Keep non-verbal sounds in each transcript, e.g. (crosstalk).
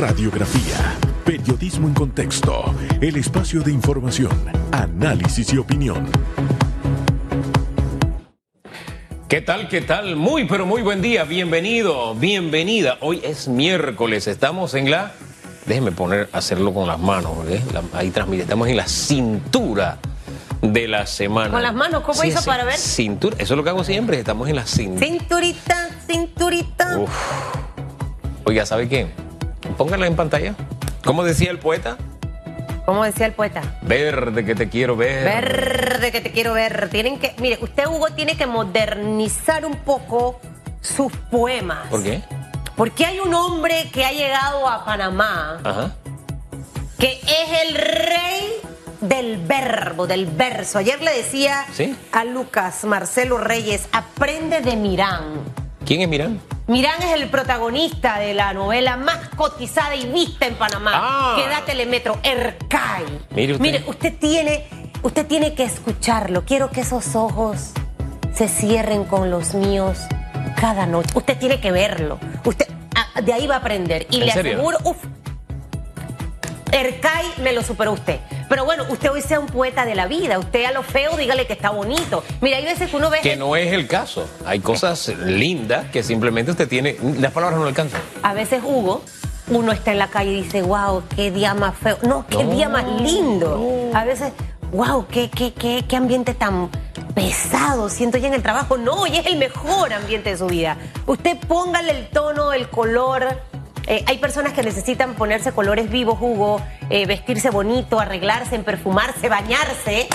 Radiografía. Periodismo en contexto. El espacio de información, análisis y opinión. ¿Qué tal? ¿Qué tal? Muy, pero muy buen día. Bienvenido, bienvenida. Hoy es miércoles. Estamos en la. Déjeme poner, hacerlo con las manos, ¿eh? ahí transmite. Estamos en la cintura de la semana. Con las manos, ¿cómo hizo para ver? Cintura, eso es lo que hago siempre, estamos en la cintura. Cinturita, cinturita. Uf. Oiga, ¿sabe qué? Póngala en pantalla. ¿Cómo decía el poeta? ¿Cómo decía el poeta? Verde que te quiero ver. Verde que te quiero ver. Tienen que, mire, usted Hugo tiene que modernizar un poco sus poemas. ¿Por qué? Porque hay un hombre que ha llegado a Panamá Ajá. que es el rey del verbo, del verso. Ayer le decía a Lucas Marcelo Reyes, aprende de Mirán. ¿Quién es Mirán? Mirán es el protagonista de la novela más cotizada y vista en Panamá, ah. que da Telemetro, Ercay. Mire usted. Mire, usted tiene, usted tiene que escucharlo. Quiero que esos ojos se cierren con los míos cada noche. Usted tiene que verlo. Usted ah, de ahí va a aprender. Y le aseguro, uff, Ercay me lo superó usted. Pero bueno, usted hoy sea un poeta de la vida. Usted a lo feo dígale que está bonito. Mira, hay veces que uno ve. Que no es el caso. Hay cosas lindas que simplemente usted tiene. Las palabras no alcanzan. A veces, Hugo, uno está en la calle y dice, wow, qué día más feo. No, qué día más lindo. A veces, wow, qué, qué, qué, qué ambiente tan pesado siento ya en el trabajo. No, y es el mejor ambiente de su vida. Usted póngale el tono, el color eh, hay personas que necesitan ponerse colores vivos, Hugo, eh, vestirse bonito, arreglarse, perfumarse, bañarse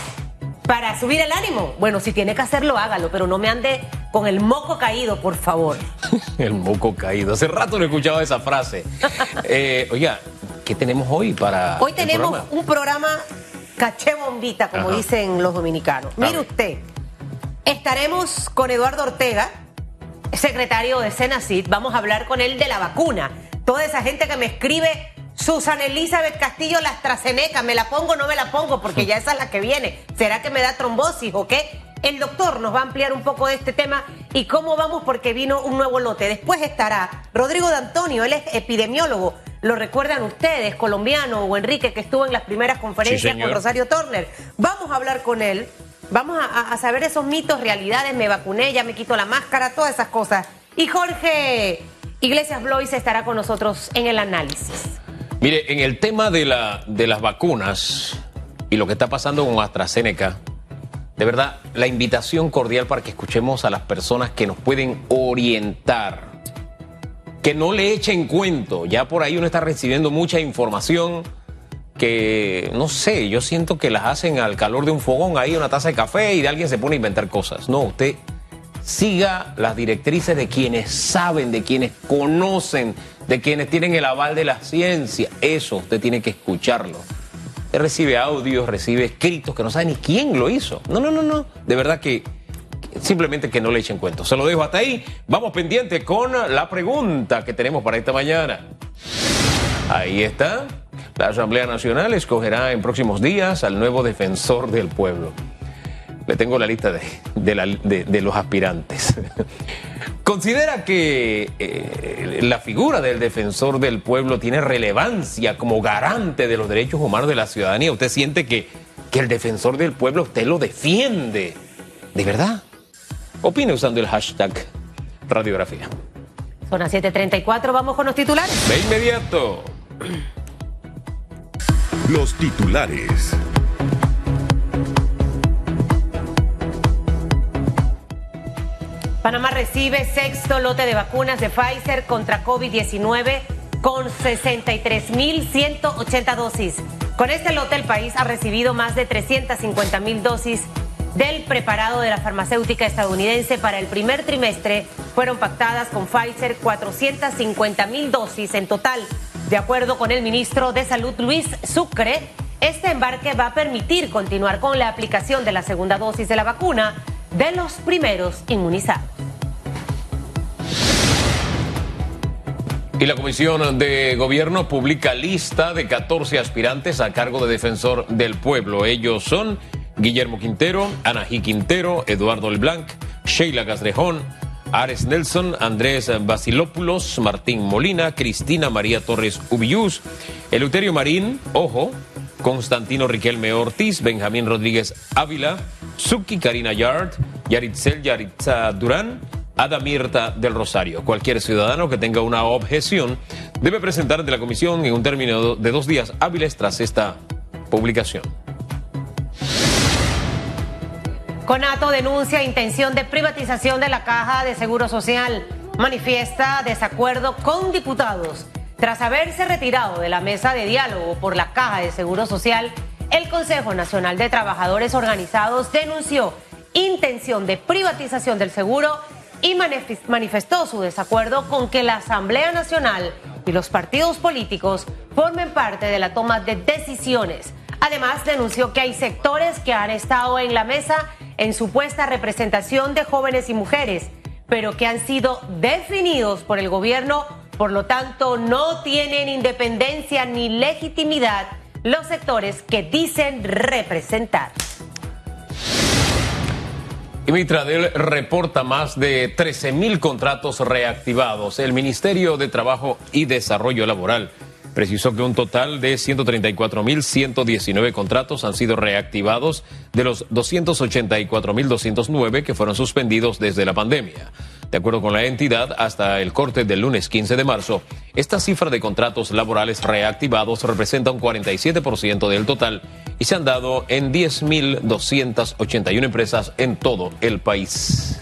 para subir el ánimo. Bueno, si tiene que hacerlo, hágalo, pero no me ande con el moco caído, por favor. (laughs) el moco caído. Hace rato no he escuchado esa frase. (laughs) Eh, oiga, ¿qué tenemos hoy para. Hoy tenemos un programa caché bombita, como dicen los dominicanos. Mire usted, estaremos con Eduardo Ortega, secretario de Senacid. Vamos a hablar con él de la vacuna toda esa gente que me escribe, Susan Elizabeth Castillo, la AstraZeneca, ¿me la pongo o no me la pongo? Porque ya esa es la que viene. ¿Será que me da trombosis o qué? El doctor nos va a ampliar un poco de este tema y cómo vamos porque vino un nuevo lote. Después estará Rodrigo de Antonio, él es epidemiólogo. Lo recuerdan ustedes, colombiano o Enrique, que estuvo en las primeras conferencias con Rosario Turner. Vamos a hablar con él, vamos a, a saber esos mitos, realidades, me vacuné, ya me quito la máscara, todas esas cosas. Y Jorge Iglesias Blois estará con nosotros en el análisis. Mire, en el tema de, la, de las vacunas y lo que está pasando con AstraZeneca, de verdad, la invitación cordial para que escuchemos a las personas que nos pueden orientar. Que no le echen cuento. Ya por ahí uno está recibiendo mucha información que, no sé, yo siento que las hacen al calor de un fogón, ahí una taza de café y de alguien se pone a inventar cosas. No, usted siga las directrices de quienes saben, de quienes conocen, de quienes tienen el aval de la ciencia. Eso usted tiene que escucharlo. Recibe audios, recibe escritos que no sabe ni quién lo hizo. No, no, no, no. De verdad que simplemente que no le echen cuento. Se lo dejo hasta ahí. Vamos pendiente con la pregunta que tenemos para esta mañana. Ahí está. La Asamblea Nacional escogerá en próximos días al nuevo defensor del pueblo. Le tengo la lista de, los aspirantes. ¿Considera que eh, la figura del defensor del pueblo tiene relevancia como garante de los derechos humanos de la ciudadanía? ¿Usted siente que, que el defensor del pueblo usted lo defiende? ¿De verdad? Opine usando el hashtag radiografía. Son las 7:34, vamos con los titulares. De inmediato. Los titulares. Panamá recibe sexto lote de vacunas de Pfizer contra COVID-19 con 63.180 dosis. Con este lote el país ha recibido más de 350.000 dosis del preparado de la farmacéutica estadounidense para el primer trimestre. Fueron pactadas con Pfizer 450.000 dosis en total. De acuerdo con el ministro de Salud Luis Sucre, este embarque va a permitir continuar con la aplicación de la segunda dosis de la vacuna de los primeros inmunizados. Y la Comisión de Gobierno publica lista de 14 aspirantes a cargo de defensor del pueblo. Ellos son Guillermo Quintero, Anají Quintero, Eduardo Leblanc, Sheila Gasrejón, Ares Nelson, Andrés Basilópulos, Martín Molina, Cristina María Torres Ubillús, Eleuterio Marín, Ojo, Constantino Riquelme Ortiz, Benjamín Rodríguez Ávila, Suki Karina Yard, Yaritzel Yaritza Durán, Adamirta del Rosario. Cualquier ciudadano que tenga una objeción debe presentar ante la comisión en un término de dos días hábiles tras esta publicación. Conato denuncia intención de privatización de la Caja de Seguro Social. Manifiesta desacuerdo con diputados. Tras haberse retirado de la mesa de diálogo por la Caja de Seguro Social, el Consejo Nacional de Trabajadores Organizados denunció intención de privatización del seguro y manifestó su desacuerdo con que la Asamblea Nacional y los partidos políticos formen parte de la toma de decisiones. Además, denunció que hay sectores que han estado en la mesa en supuesta representación de jóvenes y mujeres, pero que han sido definidos por el gobierno, por lo tanto no tienen independencia ni legitimidad los sectores que dicen representar. Y Mitradel reporta más de 13 mil contratos reactivados. El Ministerio de Trabajo y Desarrollo Laboral precisó que un total de 134.119 contratos han sido reactivados de los 284.209 que fueron suspendidos desde la pandemia. De acuerdo con la entidad, hasta el corte del lunes 15 de marzo, esta cifra de contratos laborales reactivados representa un 47% del total y se han dado en 10.281 empresas en todo el país.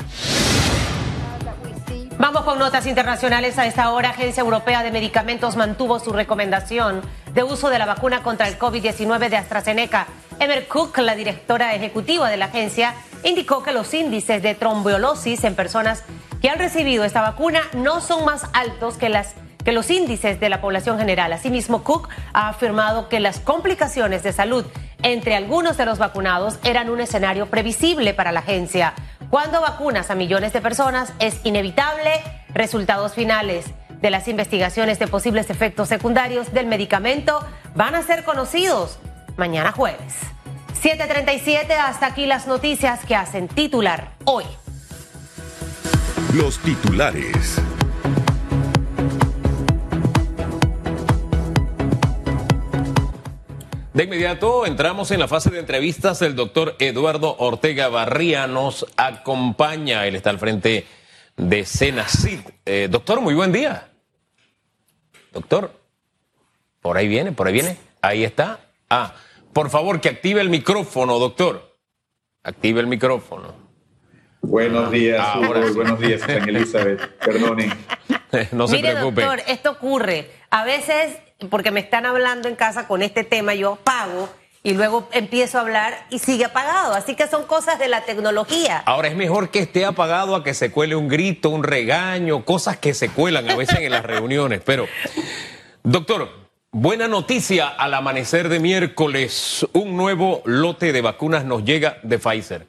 Vamos con notas internacionales. A esta hora, Agencia Europea de Medicamentos mantuvo su recomendación de uso de la vacuna contra el COVID-19 de AstraZeneca. Emer Cook, la directora ejecutiva de la agencia, indicó que los índices de tromboolosis en personas que han recibido esta vacuna no son más altos que que los índices de la población general. Asimismo, Cook ha afirmado que las complicaciones de salud entre algunos de los vacunados eran un escenario previsible para la agencia. Cuando vacunas a millones de personas es inevitable resultados finales de las investigaciones de posibles efectos secundarios del medicamento van a ser conocidos mañana jueves. 737, hasta aquí las noticias que hacen titular hoy. Los titulares. De inmediato entramos en la fase de entrevistas. El doctor Eduardo Ortega Barría nos acompaña. Él está al frente de Senacid. Eh, doctor, muy buen día. Doctor, por ahí viene, por ahí viene. Ahí está. Ah, por favor, que active el micrófono, doctor. Active el micrófono. Buenos días, Ahora buenos días, San (laughs) Elizabeth. Perdone. (laughs) no se Mire, preocupe. doctor, esto ocurre. A veces porque me están hablando en casa con este tema, yo apago y luego empiezo a hablar y sigue apagado. Así que son cosas de la tecnología. Ahora es mejor que esté apagado a que se cuele un grito, un regaño, cosas que se cuelan a veces en las reuniones. Pero, doctor, buena noticia al amanecer de miércoles. Un nuevo lote de vacunas nos llega de Pfizer.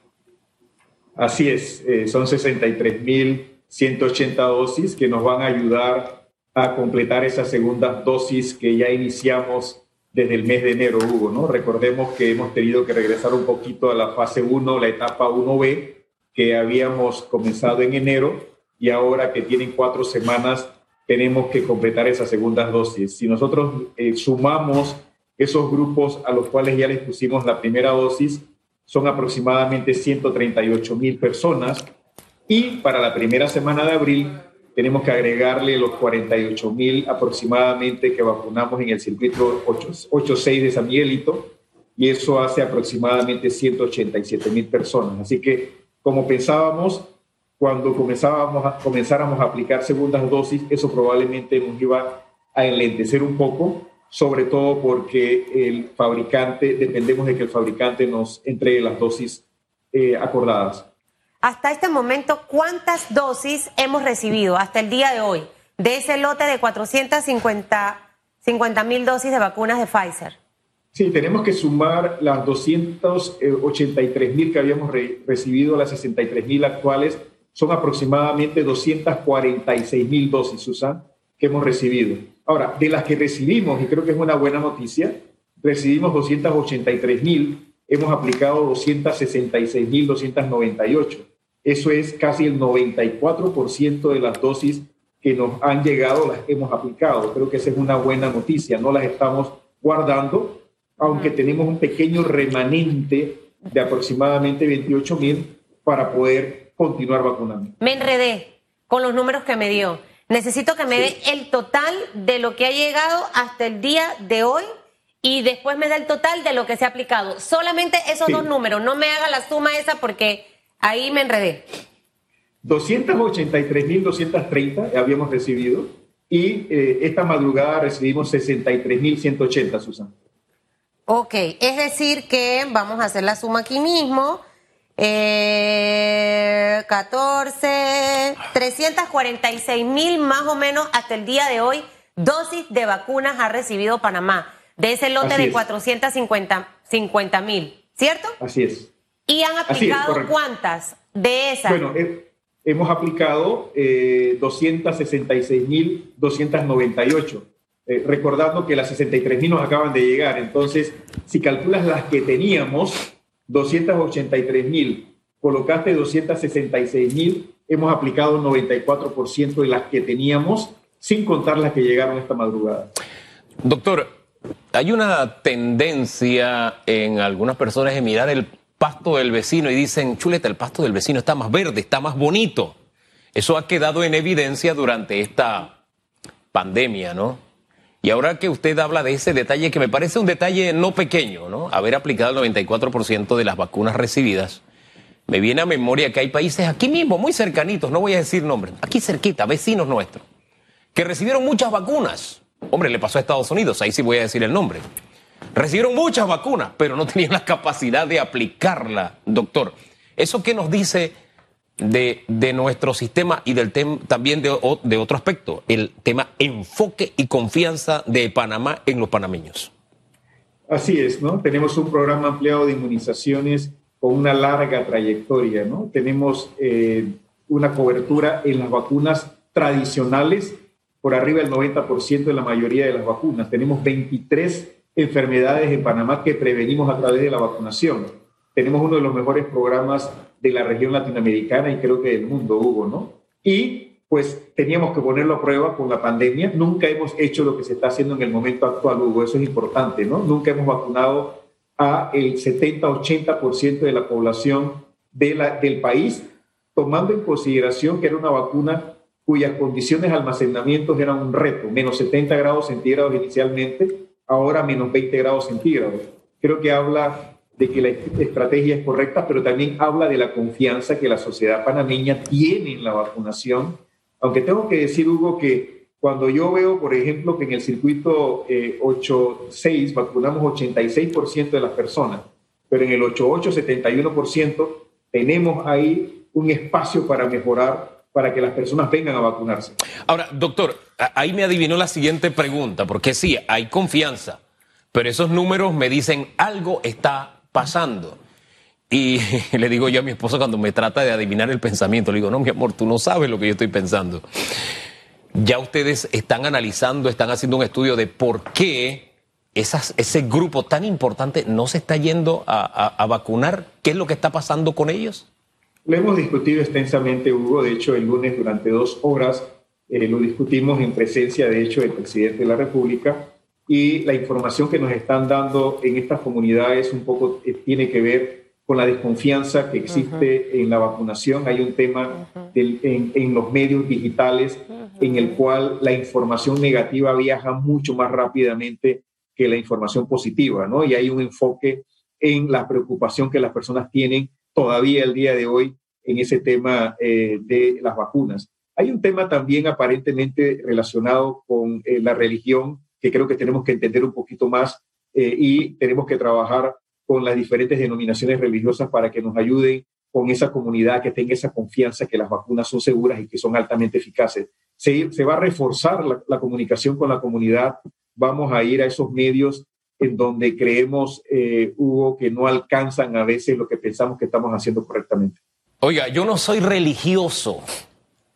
Así es, eh, son 63.180 dosis que nos van a ayudar a completar esa segunda dosis que ya iniciamos desde el mes de enero, Hugo, ¿no? Recordemos que hemos tenido que regresar un poquito a la fase 1, la etapa 1B, que habíamos comenzado en enero y ahora que tienen cuatro semanas tenemos que completar esa segunda dosis. Si nosotros eh, sumamos esos grupos a los cuales ya les pusimos la primera dosis, son aproximadamente 138 mil personas y para la primera semana de abril tenemos que agregarle los 48 mil aproximadamente que vacunamos en el circuito 86 de San Miguelito, y eso hace aproximadamente 187 mil personas. Así que, como pensábamos, cuando comenzábamos a, comenzáramos a aplicar segundas dosis, eso probablemente nos iba a enlentecer un poco, sobre todo porque el fabricante, dependemos de que el fabricante nos entregue las dosis eh, acordadas hasta este momento, ¿cuántas dosis hemos recibido hasta el día de hoy de ese lote de 450 mil dosis de vacunas de Pfizer? Sí, tenemos que sumar las 283 mil que habíamos recibido, las 63 mil actuales, son aproximadamente 246 mil dosis, Susan, que hemos recibido. Ahora, de las que recibimos, y creo que es una buena noticia, recibimos 283 mil, hemos aplicado 266 mil 298 Eso es casi el 94% de las dosis que nos han llegado las hemos aplicado. Creo que esa es una buena noticia. No las estamos guardando, aunque tenemos un pequeño remanente de aproximadamente 28 mil para poder continuar vacunando. Me enredé con los números que me dio. Necesito que me dé el total de lo que ha llegado hasta el día de hoy y después me da el total de lo que se ha aplicado. Solamente esos dos números, no me haga la suma esa porque ahí me enredé. 283.230 habíamos recibido y eh, esta madrugada recibimos 63.180, Susana. Ok, es decir que vamos a hacer la suma aquí mismo. Eh, 14, 346 mil más o menos hasta el día de hoy dosis de vacunas ha recibido Panamá de ese lote de 450 mil, ¿cierto? Así es. ¿Y han aplicado cuántas de esas? Bueno, eh, hemos aplicado eh, 266.298. Eh, recordando que las 63.000 nos acaban de llegar. Entonces, si calculas las que teníamos, 283.000, colocaste 266.000, hemos aplicado un 94% de las que teníamos, sin contar las que llegaron esta madrugada. Doctor, hay una tendencia en algunas personas de mirar el pasto del vecino y dicen, chuleta, el pasto del vecino está más verde, está más bonito. Eso ha quedado en evidencia durante esta pandemia, ¿no? Y ahora que usted habla de ese detalle, que me parece un detalle no pequeño, ¿no? Haber aplicado el 94% de las vacunas recibidas, me viene a memoria que hay países aquí mismo, muy cercanitos, no voy a decir nombres, aquí cerquita, vecinos nuestros, que recibieron muchas vacunas. Hombre, le pasó a Estados Unidos, ahí sí voy a decir el nombre. Recibieron muchas vacunas, pero no tenían la capacidad de aplicarla, doctor. ¿Eso qué nos dice de, de nuestro sistema y del tema también de, de otro aspecto? El tema enfoque y confianza de Panamá en los panameños. Así es, ¿no? Tenemos un programa ampliado de inmunizaciones con una larga trayectoria, ¿no? Tenemos eh, una cobertura en las vacunas tradicionales por arriba del 90% de la mayoría de las vacunas. Tenemos 23 enfermedades en Panamá que prevenimos a través de la vacunación. Tenemos uno de los mejores programas de la región latinoamericana y creo que del mundo, Hugo, ¿no? Y pues teníamos que ponerlo a prueba con la pandemia. Nunca hemos hecho lo que se está haciendo en el momento actual, Hugo, eso es importante, ¿no? Nunca hemos vacunado a el 70-80% de la población de la, del país, tomando en consideración que era una vacuna cuyas condiciones de almacenamiento eran un reto, menos 70 grados centígrados inicialmente, ahora menos 20 grados centígrados. Creo que habla de que la estrategia es correcta, pero también habla de la confianza que la sociedad panameña tiene en la vacunación. Aunque tengo que decir, Hugo, que cuando yo veo, por ejemplo, que en el circuito eh, 8.6 vacunamos 86% de las personas, pero en el 8.8, 71%, tenemos ahí un espacio para mejorar para que las personas vengan a vacunarse. Ahora, doctor, ahí me adivinó la siguiente pregunta, porque sí, hay confianza, pero esos números me dicen algo está pasando. Y (laughs) le digo yo a mi esposa cuando me trata de adivinar el pensamiento, le digo, no, mi amor, tú no sabes lo que yo estoy pensando. Ya ustedes están analizando, están haciendo un estudio de por qué ese grupo tan importante no se está yendo a vacunar. ¿Qué es lo que está pasando con ellos? Lo hemos discutido extensamente, Hugo. De hecho, el lunes durante dos horas eh, lo discutimos en presencia, de hecho, del presidente de la República. Y la información que nos están dando en estas comunidades un poco eh, tiene que ver con la desconfianza que existe uh -huh. en la vacunación. Hay un tema uh -huh. del, en, en, los medios digitales uh -huh. en el cual la información negativa viaja mucho más rápidamente que la información positiva, ¿no? Y hay un enfoque en la preocupación que las personas tienen todavía el día de hoy en ese tema eh, de las vacunas. Hay un tema también aparentemente relacionado con eh, la religión que creo que tenemos que entender un poquito más eh, y tenemos que trabajar con las diferentes denominaciones religiosas para que nos ayuden con esa comunidad, que tenga esa confianza que las vacunas son seguras y que son altamente eficaces. Se, va a reforzar la, comunicación con la comunidad, vamos a ir a esos medios en donde creemos, eh, Hugo, que no alcanzan a veces lo que pensamos que estamos haciendo correctamente. Oiga, yo no soy religioso,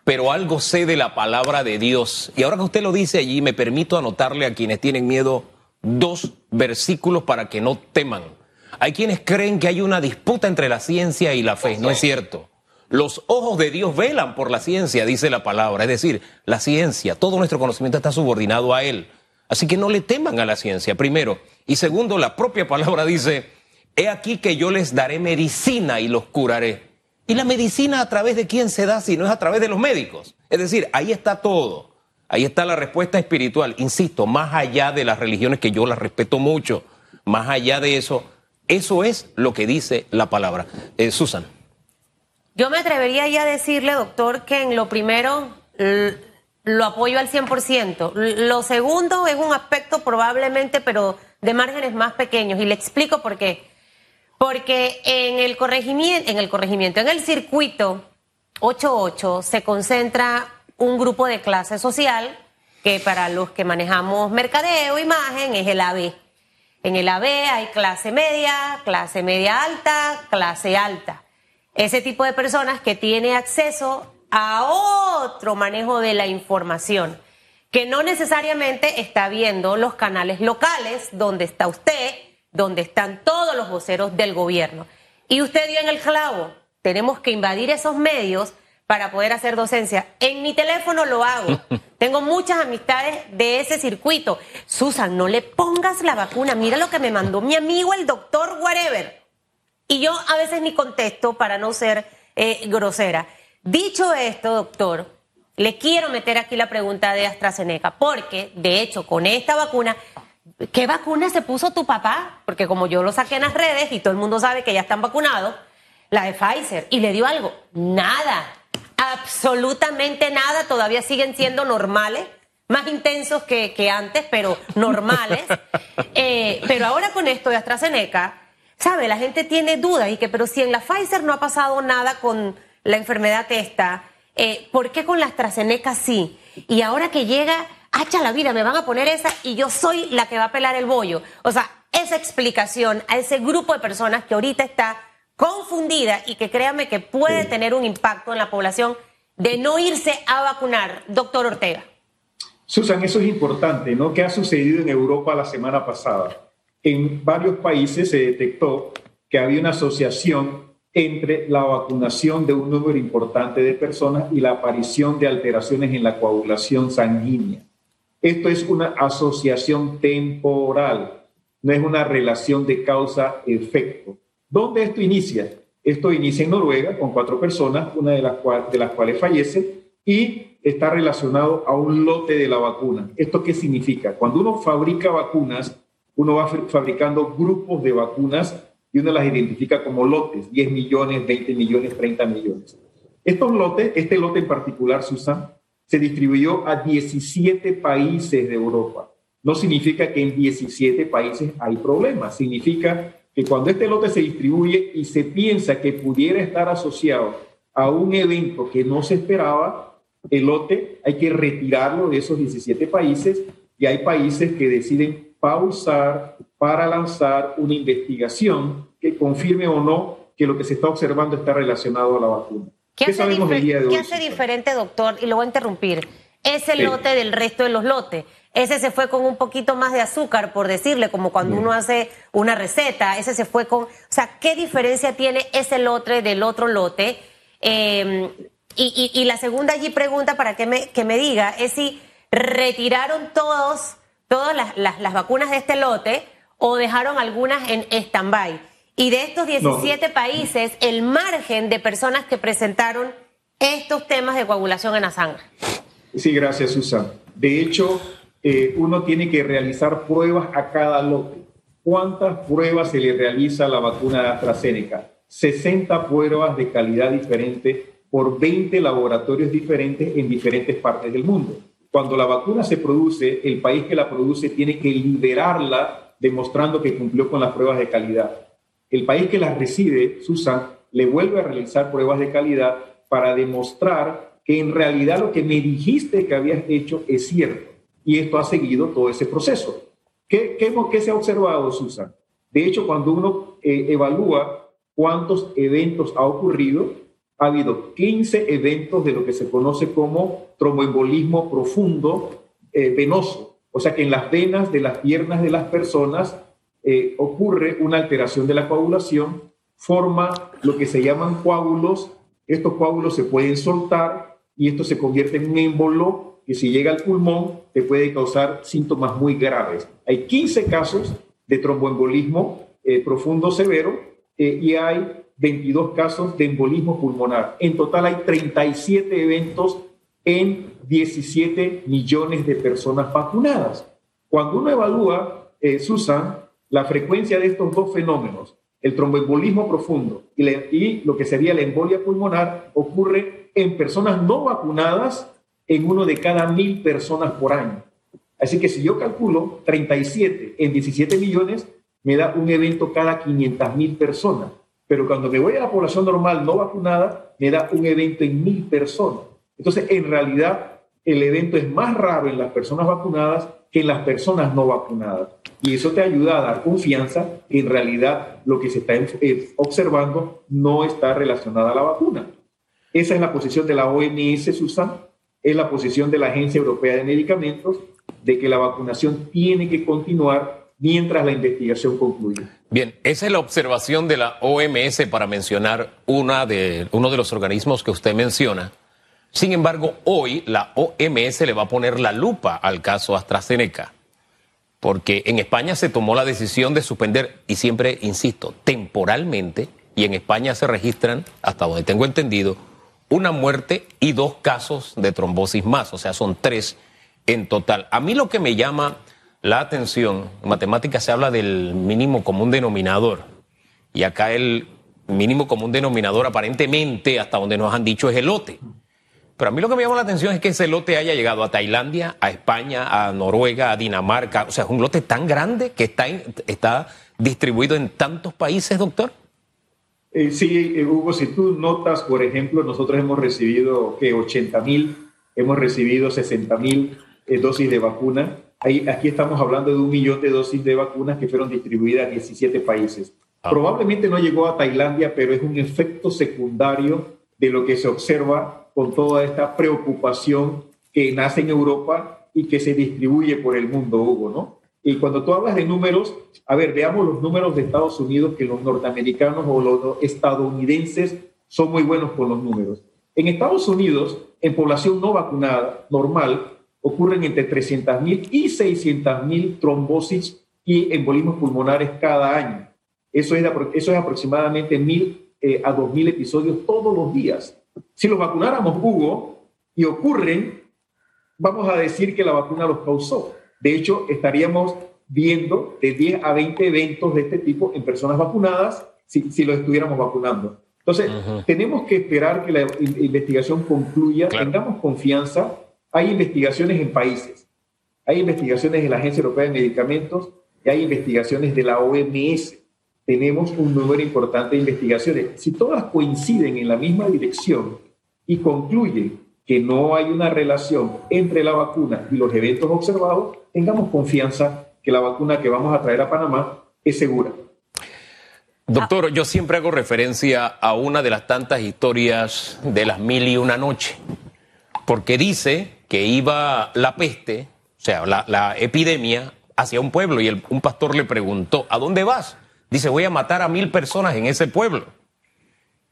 pero algo sé de la palabra de Dios. Y ahora que usted lo dice allí, me permito anotarle a quienes tienen miedo dos versículos para que no teman. Hay quienes creen que hay una disputa entre la ciencia y la fe, no es cierto. Los ojos de Dios velan por la ciencia, dice la palabra. Es decir, la ciencia, todo nuestro conocimiento está subordinado a Él. Así que no le teman a la ciencia, primero. Y segundo, la propia palabra dice, he aquí que yo les daré medicina y los curaré. ¿Y la medicina a través de quién se da si no es a través de los médicos? Es decir, ahí está todo. Ahí está la respuesta espiritual. Insisto, más allá de las religiones que yo las respeto mucho, más allá de eso, eso es lo que dice la palabra. Eh, Susan. Yo me atrevería ya a decirle, doctor, que en lo primero lo apoyo al 100%. Lo segundo es un aspecto probablemente, pero de márgenes más pequeños. Y le explico por qué. Porque en el corregimiento, en el corregimiento, en el circuito 88 se concentra un grupo de clase social que para los que manejamos mercadeo, imagen, es el AB. En el AB hay clase media, clase media alta, clase alta. Ese tipo de personas que tiene acceso a otro manejo de la información, que no necesariamente está viendo los canales locales donde está usted, donde están todos los voceros del gobierno. Y usted dio en el clavo, tenemos que invadir esos medios para poder hacer docencia. En mi teléfono lo hago. (laughs) Tengo muchas amistades de ese circuito. Susan, no le pongas la vacuna. Mira lo que me mandó mi amigo el doctor whatever. Y yo a veces ni contesto para no ser eh, grosera. Dicho esto, doctor, le quiero meter aquí la pregunta de AstraZeneca, porque de hecho con esta vacuna ¿Qué vacuna se puso tu papá? Porque como yo lo saqué en las redes y todo el mundo sabe que ya están vacunados, la de Pfizer, y le dio algo. Nada, absolutamente nada, todavía siguen siendo normales, más intensos que, antes, pero normales. (laughs) Eh, pero ahora con esto de AstraZeneca, ¿sabe? La gente tiene dudas y que, pero si en la Pfizer no ha pasado nada con la enfermedad esta, eh, ¿por qué con la AstraZeneca sí? Y ahora que llega hacha la vida, me van a poner esa y yo soy la que va a pelar el bollo. O sea, esa explicación a ese grupo de personas que ahorita está confundida y que créame que puede tener un impacto en la población de no irse a vacunar, doctor Ortega. Susan, eso es importante, ¿no? ¿Qué ha sucedido en Europa la semana pasada? En varios países se detectó que había una asociación entre la vacunación de un número importante de personas y la aparición de alteraciones en la coagulación sanguínea. Esto es una asociación temporal, no es una relación de causa-efecto. ¿Dónde esto inicia? Esto inicia en Noruega con cuatro personas, una de las, de las cuales fallece, y está relacionado a un lote de la vacuna. ¿Esto qué significa? Cuando uno fabrica vacunas, uno va fabricando grupos de vacunas y uno las identifica como lotes, 10 millones, 20 millones, 30 millones. Estos lotes, este lote en particular, Susan, se distribuyó a 17 países de Europa. No significa que en 17 países hay problemas, significa que cuando este lote se distribuye y se piensa que pudiera estar asociado a un evento que no se esperaba, el lote hay que retirarlo de esos 17 países y hay países que deciden pausar para lanzar una investigación que confirme o no que lo que se está observando está relacionado a la vacuna. ¿Qué, hace, diferente, doctor? Y lo voy a interrumpir. Ese lote del resto de los lotes. Ese se fue con un poquito más de azúcar, por decirle, como cuando uno hace una receta. Ese se fue con. O sea, ¿qué diferencia tiene ese lote del otro lote? Em, y, la segunda allí pregunta para que me, que me diga es si retiraron todos, todas las, las vacunas de este lote o dejaron algunas en stand-by. Y de estos 17 países, el margen de personas que presentaron estos temas de coagulación en la sangre. Sí, gracias, Susan. De hecho, eh, uno tiene que realizar pruebas a cada lote. ¿Cuántas pruebas se le realiza a la vacuna de AstraZeneca? 60 pruebas de calidad diferente por 20 laboratorios diferentes en diferentes partes del mundo. Cuando la vacuna se produce, el país que la produce tiene que liberarla demostrando que cumplió con las pruebas de calidad. El país que las recibe, Susan, le vuelve a realizar pruebas de calidad para demostrar que en realidad lo que me dijiste que habías hecho es cierto. Y esto ha seguido todo ese proceso. ¿Qué, qué, se ha observado, Susan? De hecho, cuando uno eh, evalúa cuántos eventos ha ocurrido, ha habido 15 eventos de lo que se conoce como tromboembolismo profundo eh, venoso. O sea que en las venas de las piernas de las personas eh, ocurre una alteración de la coagulación, forma lo que se llaman coágulos estos coágulos se pueden soltar y esto se convierte en un émbolo que si llega al pulmón te puede causar síntomas muy graves. Hay 15 casos de tromboembolismo eh, profundo severo eh, y hay 22 casos de embolismo pulmonar. En total hay 37 eventos en 17 millones de personas vacunadas. Cuando uno evalúa, eh, Susan, la frecuencia de estos dos fenómenos, el tromboembolismo profundo y, y, lo que sería la embolia pulmonar, ocurre en personas no vacunadas en uno de cada mil personas por año. Así que si yo calculo 37 en 17 millones, me da un evento cada 500 mil personas. Pero cuando me voy a la población normal no vacunada, me da un evento en mil personas. Entonces, en realidad, el evento es más raro en las personas vacunadas que en las personas no vacunadas. Y eso te ayuda a dar confianza que en realidad lo que se está eh, observando no está relacionado a la vacuna. Esa es la posición de la OMS, Susan, es la posición de la Agencia Europea de Medicamentos, de que la vacunación tiene que continuar mientras la investigación concluye. Bien, esa es la observación de la OMS para mencionar una de, uno de los organismos que usted menciona. Sin embargo, hoy la OMS le va a poner la lupa al caso AstraZeneca, porque en España se tomó la decisión de suspender, y siempre insisto, temporalmente, y en España se registran, hasta donde tengo entendido, una muerte y dos casos de trombosis más, o sea, son tres en total. A mí lo que me llama la atención, en matemáticas se habla del mínimo común denominador, y acá el mínimo común denominador aparentemente, hasta donde nos han dicho, es el lote. Pero a mí lo que me llama la atención es que ese lote haya llegado a Tailandia, a España, a Noruega, a Dinamarca. O sea, es un lote tan grande que está, está distribuido en tantos países, doctor. Eh, sí, eh, Hugo, si tú notas, por ejemplo, nosotros hemos recibido que 80 mil, hemos recibido 60 mil eh, dosis de vacuna. Ahí, aquí estamos hablando de un millón de dosis de vacunas que fueron distribuidas a 17 países. Ah. Probablemente no llegó a Tailandia, pero es un efecto secundario de lo que se observa con toda esta preocupación que nace en Europa y que se distribuye por el mundo, Hugo, ¿no? Y cuando tú hablas de números, a ver, veamos los números de Estados Unidos, que los norteamericanos o los estadounidenses son muy buenos con los números. En Estados Unidos, en población no vacunada normal, ocurren entre 300.000 y 600.000 trombosis y embolismos pulmonares cada año. Eso es, aproximadamente 1.000 eh, a 2.000 episodios todos los días. Si los vacunáramos, Hugo, y ocurren, vamos a decir que la vacuna los causó. De hecho, estaríamos viendo de 10 a 20 eventos de este tipo en personas vacunadas si, si los estuviéramos vacunando. Entonces, tenemos que esperar que la investigación concluya, tengamos confianza. Hay investigaciones en países, hay investigaciones de la Agencia Europea de Medicamentos y hay investigaciones de la OMS tenemos un número importante de investigaciones. Si todas coinciden en la misma dirección y concluyen que no hay una relación entre la vacuna y los eventos observados, tengamos confianza que la vacuna que vamos a traer a Panamá es segura. Doctor, yo siempre hago referencia a una de las tantas historias de las mil y una noche, porque dice que iba la peste, o sea, la, epidemia, hacia un pueblo y un pastor le preguntó, ¿a dónde vas? Dice, voy a matar a mil personas en ese pueblo.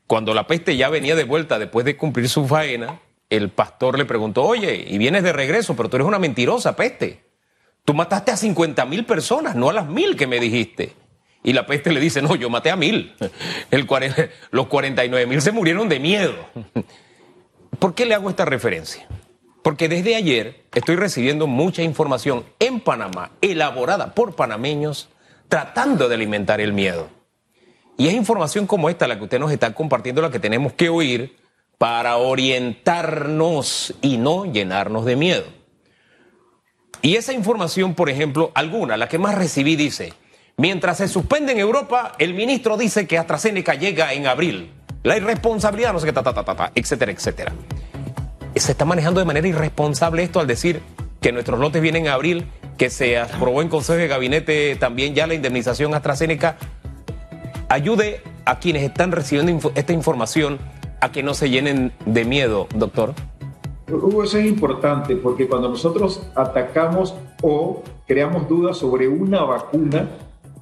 Cuando la peste ya venía de vuelta después de cumplir su faena, el pastor le preguntó, oye, y vienes de regreso, pero tú eres una mentirosa peste. Tú mataste a 50 mil personas, no a las mil que me dijiste. Y la peste le dice, no, yo maté a mil. El, los 49 mil se murieron de miedo. ¿Por qué le hago esta referencia? Porque desde ayer estoy recibiendo mucha información en Panamá, elaborada por panameños, tratando de alimentar el miedo. Y es información como esta la que usted nos está compartiendo, la que tenemos que oír para orientarnos y no llenarnos de miedo. Y esa información, por ejemplo, alguna, la que más recibí dice, mientras se suspende en Europa, el ministro dice que AstraZeneca llega en abril. La irresponsabilidad, no sé qué, ta, ta, ta, ta, etcétera, etcétera. Se está manejando de manera irresponsable esto al decir que nuestros lotes vienen en abril que se aprobó en Consejo de Gabinete también ya la indemnización AstraZeneca, ayude a quienes están recibiendo esta información a que no se llenen de miedo, doctor? Hugo, eso es importante porque cuando nosotros atacamos o creamos dudas sobre una vacuna,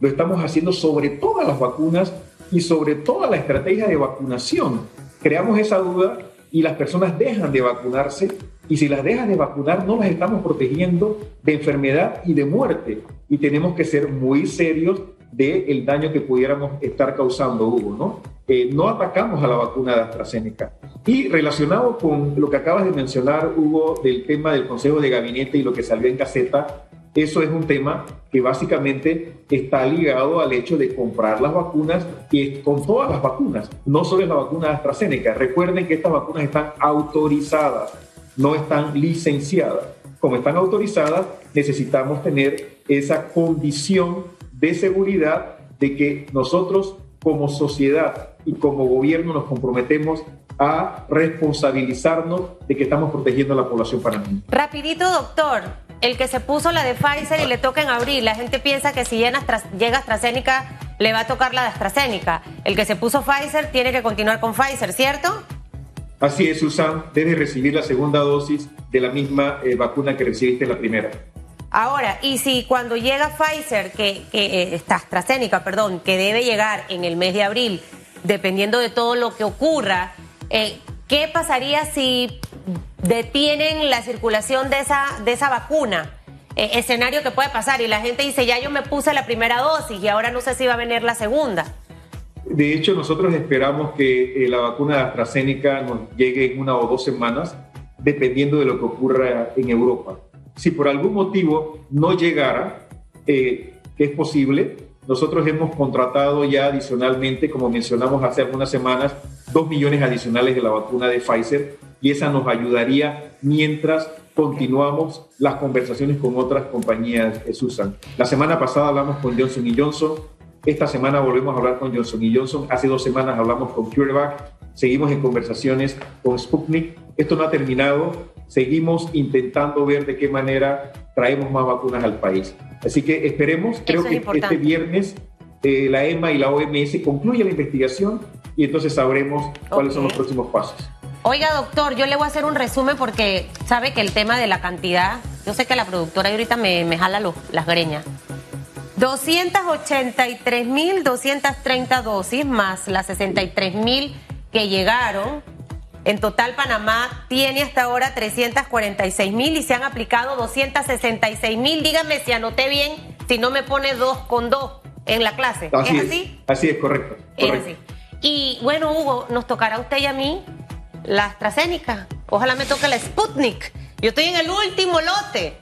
lo estamos haciendo sobre todas las vacunas y sobre toda la estrategia de vacunación. creamos esa duda y las personas dejan de vacunarse y si las dejas de vacunar no las estamos protegiendo de enfermedad y de muerte y tenemos que ser muy serios del daño que pudiéramos estar causando, Hugo, ¿no? Eh, no atacamos a la vacuna de AstraZeneca. Y relacionado con lo que acabas de mencionar, Hugo, del tema del Consejo de Gabinete y lo que salió en Gaceta, eso es un tema que básicamente está ligado al hecho de comprar las vacunas y con todas las vacunas, no solo la vacuna de AstraZeneca. Recuerden que estas vacunas están autorizadas, no están licenciadas. Como están autorizadas, necesitamos tener esa condición de seguridad de que nosotros como sociedad y como gobierno nos comprometemos a responsabilizarnos de que estamos protegiendo a la población panameña. Rapidito, doctor, el que se puso la de Pfizer y le toca en abril, la gente piensa que si llega AstraZeneca le va a tocar la de AstraZeneca. El que se puso Pfizer tiene que continuar con Pfizer, ¿cierto? Así es, Susan, debe recibir la segunda dosis de la misma eh, vacuna que recibiste la primera. Ahora, y si cuando llega Pfizer, que, que está AstraZeneca, perdón, que debe llegar en el mes de abril, dependiendo de todo lo que ocurra, eh, ¿qué pasaría si detienen la circulación de esa, de esa vacuna? Eh, escenario que puede pasar y la gente dice, ya yo me puse la primera dosis y ahora no sé si va a venir la segunda. De hecho, nosotros esperamos que eh, la vacuna de AstraZeneca nos llegue en una o dos semanas, dependiendo de lo que ocurra en Europa si por algún motivo no llegara, eh, que es posible, nosotros hemos contratado ya adicionalmente, como mencionamos hace algunas semanas, dos millones adicionales de la vacuna de Pfizer y esa nos ayudaría mientras continuamos las conversaciones con otras compañías, eh, Susan. La semana pasada hablamos con Johnson Johnson, esta semana volvemos a hablar con Johnson Johnson, hace dos semanas hablamos con CureVac, seguimos en conversaciones con Sputnik. Esto no ha terminado, seguimos intentando ver de qué manera traemos más vacunas al país. Así que esperemos, creo que este viernes eh, la EMA y la OMS concluyen la investigación y entonces sabremos cuáles son los próximos pasos. Oiga, doctor, yo le voy a hacer un resumen porque sabe que el tema de la cantidad, yo sé que la productora ahorita me, me jala las greñas. 283.230 dosis más las 63.000 que llegaron en total, Panamá tiene hasta ahora 346 mil y se han aplicado 266 mil. Dígame si anoté bien, si no me pone dos con dos en la clase. Así ¿Es, así? Así es, correcto. Es así. Y bueno, Hugo, nos tocará a usted y a mí la AstraZeneca. Ojalá me toque la Sputnik. Yo estoy en el último lote.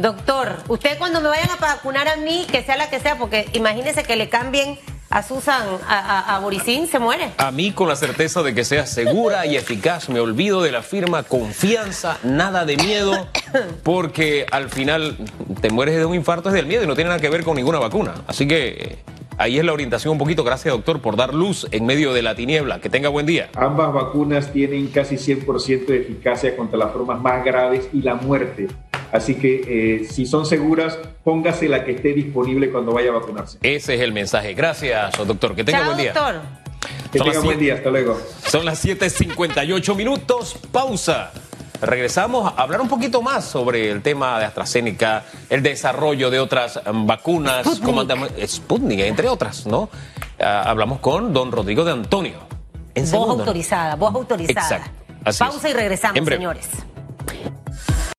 Doctor, usted cuando me vayan a vacunar a mí, que sea la que sea, porque imagínese que le cambien a Susan, a, a, se muere. A mí con la certeza de que sea segura y eficaz, me olvido de la firma confianza, nada de miedo, (coughs) porque al final te mueres de un infarto es del miedo y no tiene nada que ver con ninguna vacuna. Así que eh, ahí es la orientación un poquito. Gracias doctor por dar luz en medio de la tiniebla. Que tenga buen día. Ambas vacunas tienen casi 100% de eficacia contra las formas más graves y la muerte. Así que eh, si son seguras, póngase la que esté disponible cuando vaya a vacunarse. Ese es el mensaje. Gracias, doctor. Que tenga buen día. Doctor. Que tenga buen día. Hasta luego. Son las 7:58 minutos. Pausa. Regresamos a hablar un poquito más sobre el tema de AstraZeneca, el desarrollo de otras vacunas, Sputnik, Sputnik entre otras, ¿no? Ah, hablamos con don Rodrigo de Antonio. voz autorizada, voz autorizada. Exacto. Pausa y regresamos, señores.